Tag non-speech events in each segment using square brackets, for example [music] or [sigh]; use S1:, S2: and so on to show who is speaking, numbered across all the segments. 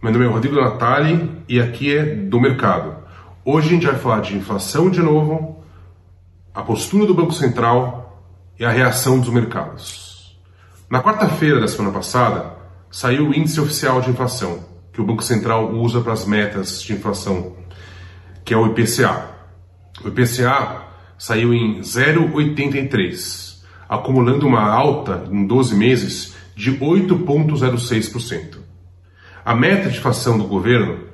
S1: Meu nome é Rodrigo Natali e aqui é do mercado. Hoje a gente vai falar de inflação de novo, a postura do Banco Central e a reação dos mercados. Na quarta-feira da semana passada, saiu o índice oficial de inflação, que o Banco Central usa para as metas de inflação, que é o IPCA. O IPCA saiu em 0,83, acumulando uma alta em 12 meses de 8,06%. A meta de inflação do governo,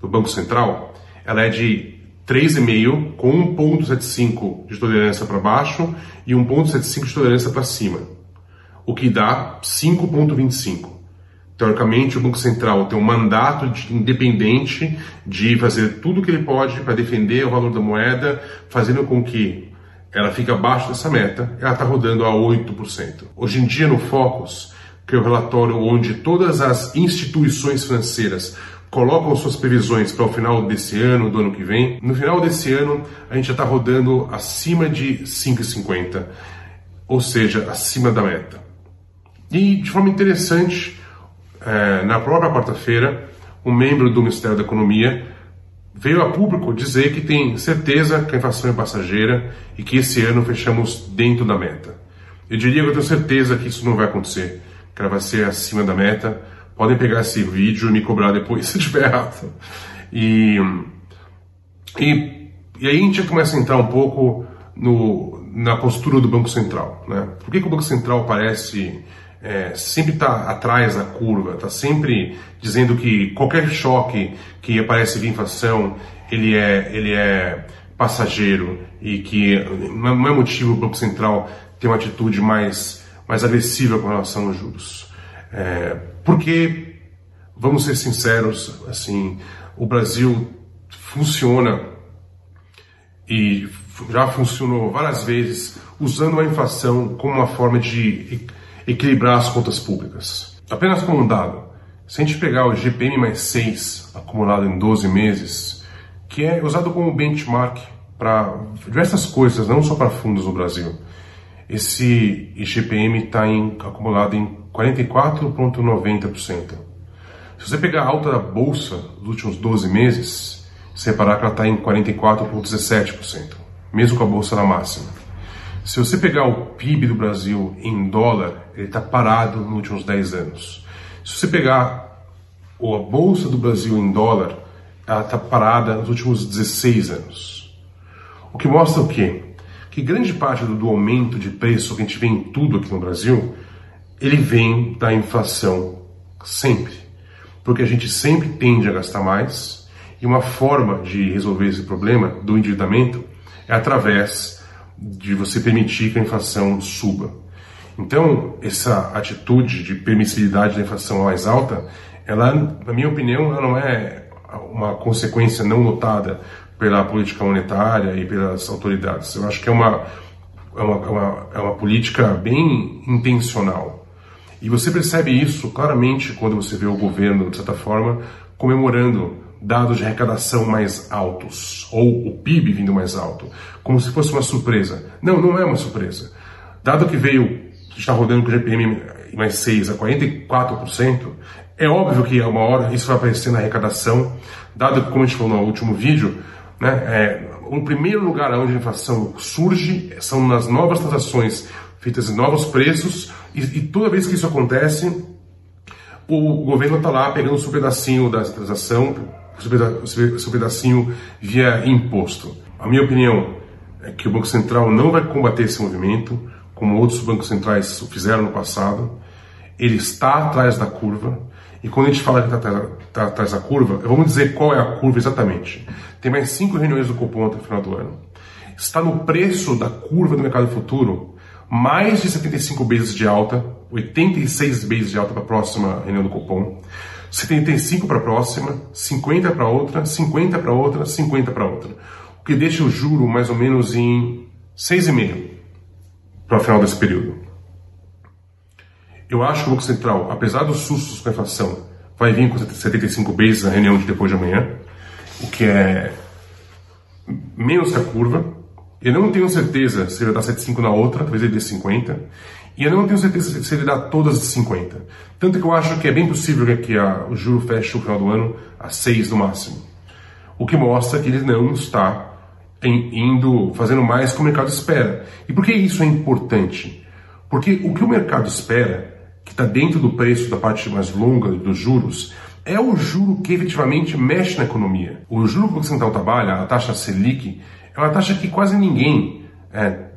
S1: do Banco Central, ela é de 3,5 com 1,75 de tolerância para baixo e 1,75 de tolerância para cima, o que dá 5,25. Teoricamente, o Banco Central tem um mandato de, independente de fazer tudo o que ele pode para defender o valor da moeda, fazendo com que ela fique abaixo dessa meta, ela está rodando a 8%. Hoje em dia, no Focus, que é o relatório onde todas as instituições financeiras colocam suas previsões para o final desse ano, do ano que vem. No final desse ano, a gente já está rodando acima de 5,50, ou seja, acima da meta. E de forma interessante, é, na própria quarta-feira, um membro do Ministério da Economia veio a público dizer que tem certeza que a inflação é passageira e que esse ano fechamos dentro da meta. Eu diria que eu tenho certeza que isso não vai acontecer ser acima da meta. Podem pegar esse vídeo e me cobrar depois [laughs] se tiver errado. E, e, e aí a gente começa a entrar um pouco no, na postura do Banco Central. Né? Por que, que o Banco Central parece é, sempre está atrás da curva, está sempre dizendo que qualquer choque que aparece via inflação, ele é, ele é passageiro e que não é motivo o Banco Central ter uma atitude mais mais agressiva com relação aos juros. É, porque, vamos ser sinceros, assim, o Brasil funciona e já funcionou várias vezes usando a inflação como uma forma de equilibrar as contas públicas. Apenas como um dado, se a gente pegar o GPM mais 6 acumulado em 12 meses, que é usado como benchmark para diversas coisas, não só para fundos no Brasil, esse IGPM está acumulado em 44,90%. Se você pegar a alta da bolsa dos últimos 12 meses, você reparar que ela está em 44,17%, mesmo com a bolsa na máxima. Se você pegar o PIB do Brasil em dólar, ele está parado nos últimos 10 anos. Se você pegar a bolsa do Brasil em dólar, ela está parada nos últimos 16 anos. O que mostra o quê? Que grande parte do, aumento de preço que a gente vê em tudo aqui no Brasil, ele vem da inflação sempre. Porque a gente sempre tende a gastar mais e uma forma de resolver esse problema do endividamento é através de você permitir que a inflação suba. Então, essa atitude de permissibilidade da inflação mais alta, ela, na minha opinião, ela não é uma consequência não notada pela política monetária e pelas autoridades. Eu acho que é uma, é uma, é uma, é uma política bem intencional. E você percebe isso claramente quando você vê o governo, de certa forma, comemorando dados de arrecadação mais altos, ou o PIB vindo mais alto, como se fosse uma surpresa. Não, não é uma surpresa. Dado que veio, está rodando com o GPM mais 6 a 44%, é óbvio que uma hora isso vai aparecer na arrecadação, dado que, como a gente falou no último vídeo, né? É, o primeiro lugar onde a inflação surge são nas novas transações feitas em novos preços, e, e toda vez que isso acontece, o governo está lá pegando o seu pedacinho da transação, o seu pedacinho via imposto. A minha opinião é que o Banco Central não vai combater esse movimento, como outros bancos centrais fizeram no passado. Ele está atrás da curva, e quando a gente fala que está tá atrás da curva, vamos dizer qual é a curva exatamente. Tem mais cinco reuniões do Copom até o final do ano. Está no preço da curva do mercado futuro mais de 75 vezes de alta, 86 vezes de alta para a próxima reunião do Copom, 75 para a próxima, 50 para outra, 50 para outra, 50 para outra. O que deixa o juro mais ou menos em 6,5 para o final desse período. Eu acho que o Banco Central, apesar dos sustos com a inflação, vai vir com 75 bases na reunião de depois de amanhã, o que é menos que a curva, Eu não tenho certeza se ele vai dar 7,5 na outra, talvez ele dê 50. E eu não tenho certeza se ele dá todas as 50. Tanto que eu acho que é bem possível que a, o juro feche no final do ano a 6 no máximo. O que mostra que ele não está indo fazendo mais que o mercado espera. E por que isso é importante? Porque o que o mercado espera, que está dentro do preço da parte mais longa dos juros, é o juro que efetivamente mexe na economia. O juro que o Banco Central trabalha, a taxa Selic, é uma taxa que quase ninguém é,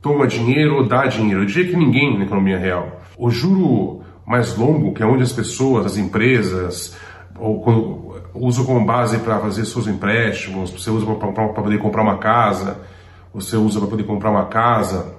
S1: toma dinheiro ou dá dinheiro. Eu diria que ninguém na economia real. O juro mais longo, que é onde as pessoas, as empresas, ou, usam como base para fazer seus empréstimos, você usa para poder comprar uma casa, você usa para poder comprar uma casa.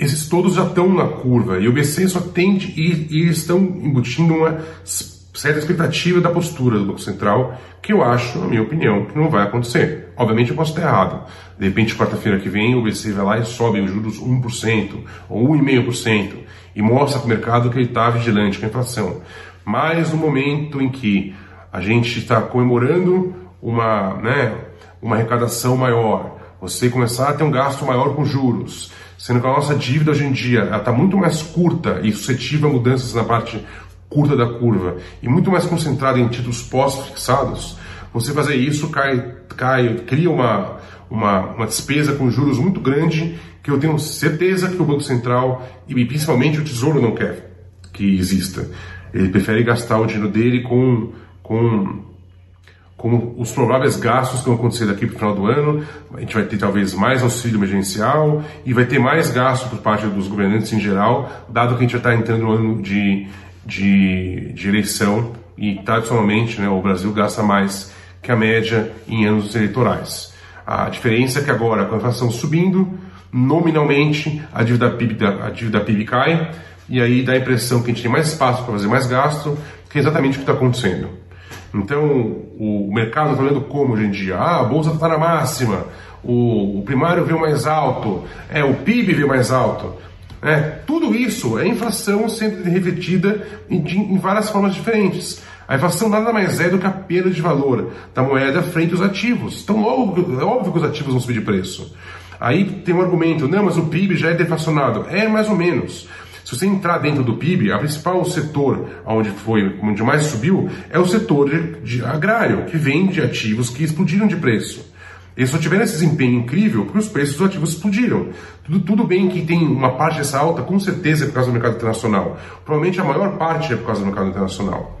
S1: Esses todos já estão na curva e o BC só tende e, e estão embutindo uma certa expectativa da postura do Banco Central, que eu acho, na minha opinião, que não vai acontecer. Obviamente eu posso estar errado. De repente, quarta-feira que vem, o BC vai lá e sobe os juros 1% ou 1,5% e mostra para o mercado que ele está vigilante com a inflação. Mas no momento em que a gente está comemorando uma, né, uma arrecadação maior, você começar a ter um gasto maior com juros, sendo que a nossa dívida hoje em dia está muito mais curta e suscetível a mudanças na parte curta da curva e muito mais concentrada em títulos pós-fixados, você fazer isso cai, cai cria uma, uma, uma despesa com juros muito grande que eu tenho certeza que o Banco Central e principalmente o Tesouro não quer que exista. Ele prefere gastar o dinheiro dele com com, com os prováveis gastos que vão acontecer daqui para o final do ano. A gente vai ter talvez mais auxílio emergencial e vai ter mais gasto por parte dos governantes em geral, dado que a gente já está entrando no ano de, de, de eleição e tradicionalmente né, o Brasil gasta mais que a média em anos eleitorais. A diferença é que agora, com a inflação subindo, nominalmente a dívida PIB, a dívida PIB cai, e aí dá a impressão que a gente tem mais espaço para fazer mais gasto, que é exatamente o que está acontecendo. Então, o mercado está olhando como hoje em dia? Ah, a bolsa está na máxima, o, o, primário veio mais alto, é, o PIB veio mais alto. É, tudo isso é inflação sendo refletida em, em, várias formas diferentes. A inflação nada mais é do que a perda de valor da moeda frente aos ativos. Então, logo, é óbvio que os ativos vão subir de preço. Aí tem um argumento, não, mas o PIB já é deflacionado. É mais ou menos. Se você entrar dentro do PIB, a principal setor onde foi, onde mais subiu, é o setor de, de agrário, que vende ativos que explodiram de preço. Eles só tiveram esse desempenho incrível porque os preços dos ativos explodiram. Tudo, tudo bem que tem uma parte dessa alta, com certeza é por causa do mercado internacional. Provavelmente a maior parte é por causa do mercado internacional.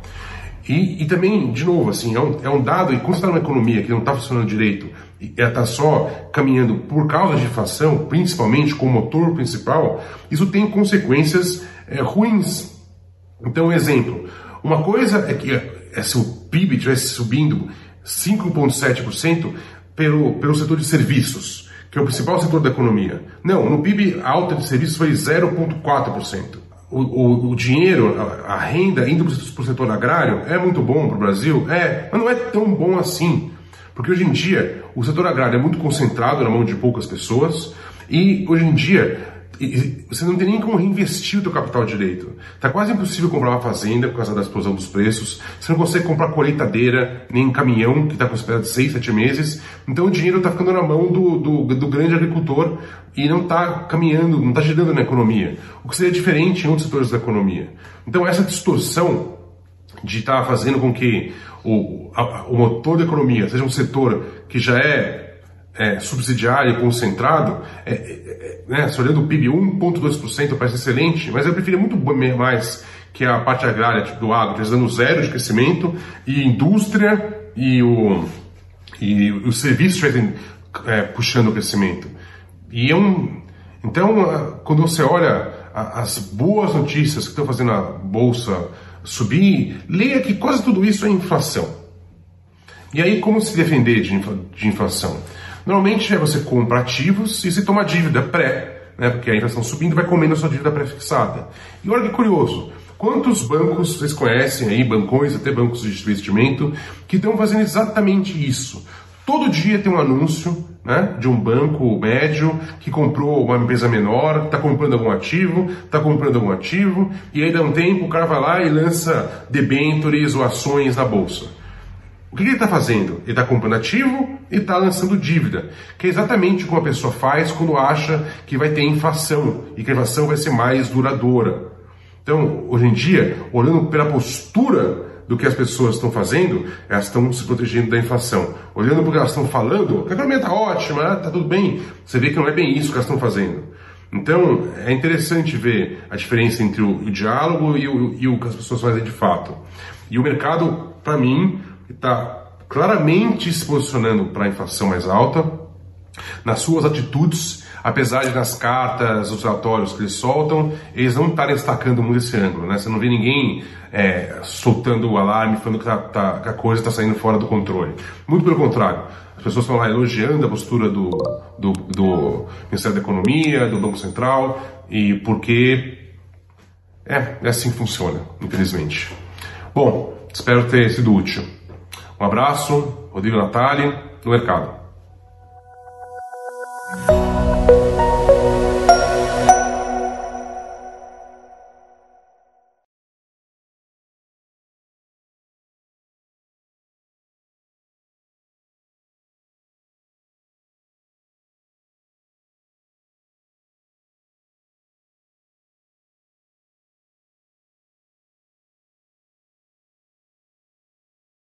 S1: E, e também, de novo, assim, é um, é um dado, e quando está numa economia que não está funcionando direito, e está só caminhando por causa de inflação, principalmente como motor principal, isso tem consequências é, ruins. Então, exemplo, uma coisa é que é, se o PIB estivesse subindo 5,7% pelo, pelo setor de serviços, que é o principal setor da economia. Não, no PIB a alta de serviços foi 0,4% o, o, dinheiro, a, a renda indo para o setor agrário é muito bom para o Brasil? É, mas não é tão bom assim. Porque hoje em dia o setor agrário é muito concentrado na mão de poucas pessoas e hoje em dia você não tem nem como reinvestir o seu capital direito. Está quase impossível comprar uma fazenda por causa da explosão dos preços. Você não consegue comprar colheitadeira, nem caminhão, que está com espera de 6, 7 meses. Então o dinheiro está ficando na mão do, do, do, grande agricultor e não está caminhando, não está girando na economia. O que seria diferente em outros setores da economia. Então essa distorção de estar tá fazendo com que o, a, o motor da economia seja um setor que já é é, subsidiário e concentrado, é, é, né, se olhando o PIB 1,2% parece excelente, mas eu preferia muito mais que a parte agrária tipo, do agro, dando zero de crescimento, e indústria e o, e o serviço estivessem é, puxando o crescimento. E é um, então, quando você olha as boas notícias que estão fazendo a bolsa subir, leia que quase tudo isso é inflação. E aí, como se defender de inflação? Normalmente é você compra ativos e você toma dívida pré, né? Porque a inflação subindo vai comendo a sua dívida pré-fixada. E olha que curioso, quantos bancos vocês conhecem aí, bancões, até bancos de investimento, que estão fazendo exatamente isso? Todo dia tem um anúncio né, de um banco médio que comprou uma empresa menor, está comprando algum ativo, está comprando algum ativo, e aí dá um tempo, o cara vai lá e lança debentures ou ações na bolsa. O que ele está fazendo? Ele está comprando ativo e está lançando dívida, que é exatamente como a pessoa faz quando acha que vai ter inflação e que a inflação vai ser mais duradoura. Então, hoje em dia, olhando pela postura do que as pessoas estão fazendo, elas estão se protegendo da inflação. Olhando para o que elas estão falando, a economia está ótima, está tudo bem, você vê que não é bem isso que elas estão fazendo. Então, é interessante ver a diferença entre o, o diálogo e o, e o que as pessoas fazem de fato. E o mercado, para mim, está claramente se posicionando para a inflação mais alta, nas suas atitudes, apesar de nas cartas, os relatórios que eles soltam, eles não estarem destacando muito esse ângulo, né? Você não vê ninguém é, soltando o alarme, falando que, tá, tá, que a coisa está saindo fora do controle. Muito pelo contrário. As pessoas estão lá elogiando a postura do, do, do Ministério da Economia, do Banco Central, e porque é, é assim que funciona, infelizmente. Bom, espero ter sido útil. Um abraço, Rodrigo Natali, no mercado.